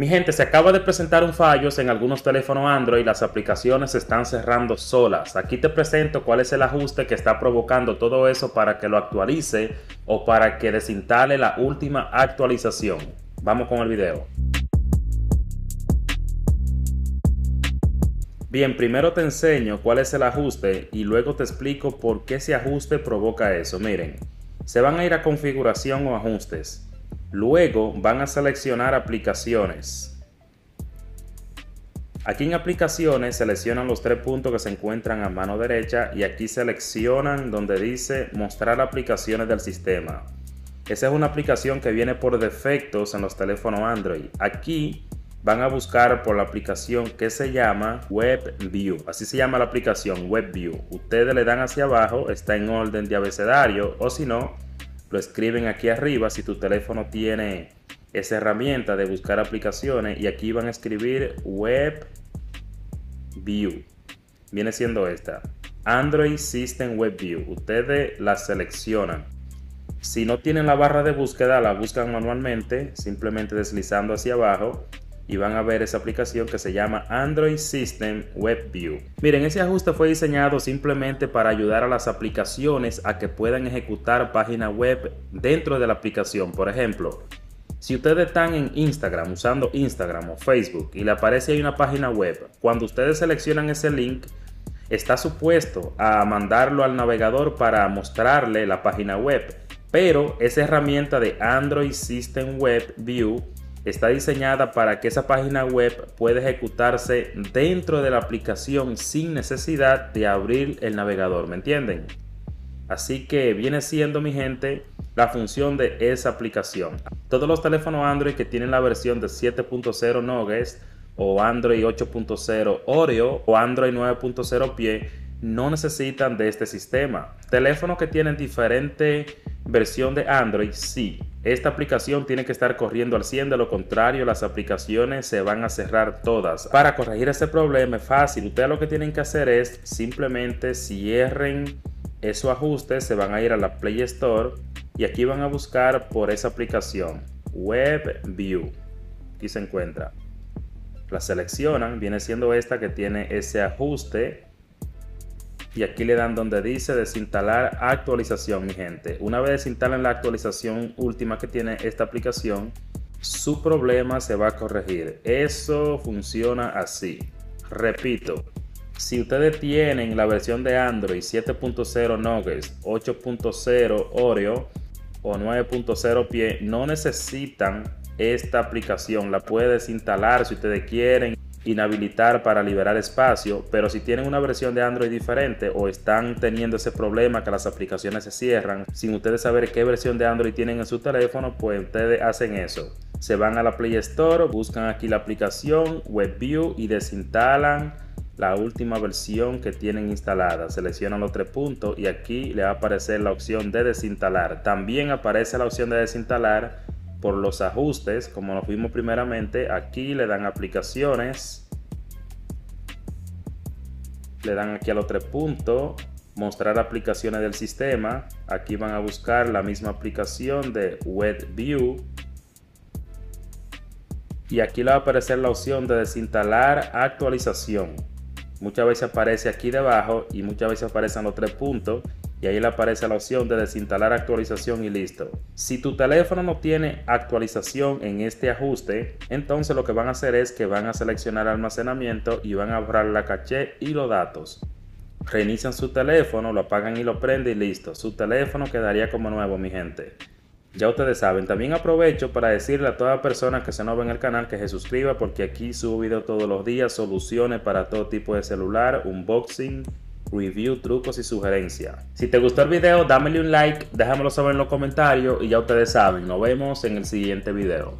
Mi gente, se acaba de presentar un fallo en algunos teléfonos Android, las aplicaciones se están cerrando solas. Aquí te presento cuál es el ajuste que está provocando todo eso para que lo actualice o para que desinstale la última actualización. Vamos con el video. Bien, primero te enseño cuál es el ajuste y luego te explico por qué ese ajuste provoca eso. Miren, se van a ir a configuración o ajustes. Luego van a seleccionar aplicaciones. Aquí en aplicaciones seleccionan los tres puntos que se encuentran a mano derecha y aquí seleccionan donde dice mostrar aplicaciones del sistema. Esa es una aplicación que viene por defectos en los teléfonos Android. Aquí van a buscar por la aplicación que se llama WebView. Así se llama la aplicación WebView. Ustedes le dan hacia abajo, está en orden de abecedario o si no, lo escriben aquí arriba si tu teléfono tiene esa herramienta de buscar aplicaciones y aquí van a escribir Web View. Viene siendo esta. Android System Web View. Ustedes la seleccionan. Si no tienen la barra de búsqueda, la buscan manualmente, simplemente deslizando hacia abajo y van a ver esa aplicación que se llama Android System Web View. Miren, ese ajuste fue diseñado simplemente para ayudar a las aplicaciones a que puedan ejecutar páginas web dentro de la aplicación. Por ejemplo, si ustedes están en Instagram usando Instagram o Facebook y le aparece ahí una página web, cuando ustedes seleccionan ese link, está supuesto a mandarlo al navegador para mostrarle la página web. Pero esa herramienta de Android System Web View está diseñada para que esa página web pueda ejecutarse dentro de la aplicación sin necesidad de abrir el navegador, ¿me entienden? Así que viene siendo mi gente la función de esa aplicación. Todos los teléfonos Android que tienen la versión de 7.0 Nuggets o Android 8.0 Oreo o Android 9.0 Pie no necesitan de este sistema. Teléfonos que tienen diferente versión de Android, sí. Esta aplicación tiene que estar corriendo al 100, de lo contrario las aplicaciones se van a cerrar todas. Para corregir ese problema es fácil, ustedes lo que tienen que hacer es simplemente cierren esos ajustes, se van a ir a la Play Store y aquí van a buscar por esa aplicación, WebView. Aquí se encuentra. La seleccionan, viene siendo esta que tiene ese ajuste y aquí le dan donde dice desinstalar actualización mi gente. Una vez desinstalen la actualización última que tiene esta aplicación su problema se va a corregir. Eso funciona así. Repito si ustedes tienen la versión de Android 7.0 Nuggets 8.0 Oreo o 9.0 pie no necesitan esta aplicación. La pueden desinstalar si ustedes quieren inhabilitar para liberar espacio, pero si tienen una versión de Android diferente o están teniendo ese problema que las aplicaciones se cierran sin ustedes saber qué versión de Android tienen en su teléfono, pues ustedes hacen eso. Se van a la Play Store, buscan aquí la aplicación WebView y desinstalan la última versión que tienen instalada. Seleccionan los tres puntos y aquí le va a aparecer la opción de desinstalar. También aparece la opción de desinstalar por los ajustes, como nos vimos primeramente, aquí le dan aplicaciones, le dan aquí a los tres puntos, mostrar aplicaciones del sistema, aquí van a buscar la misma aplicación de WebView y aquí le va a aparecer la opción de desinstalar actualización. Muchas veces aparece aquí debajo y muchas veces aparecen los tres puntos y ahí le aparece la opción de desinstalar actualización y listo. Si tu teléfono no tiene actualización en este ajuste, entonces lo que van a hacer es que van a seleccionar almacenamiento y van a borrar la caché y los datos. Reinician su teléfono, lo apagan y lo prenden y listo. Su teléfono quedaría como nuevo, mi gente. Ya ustedes saben, también aprovecho para decirle a toda persona que se no ve en el canal que se suscriba porque aquí subo video todos los días, soluciones para todo tipo de celular, unboxing, review, trucos y sugerencias. Si te gustó el video, dámele un like, déjamelo saber en los comentarios y ya ustedes saben, nos vemos en el siguiente video.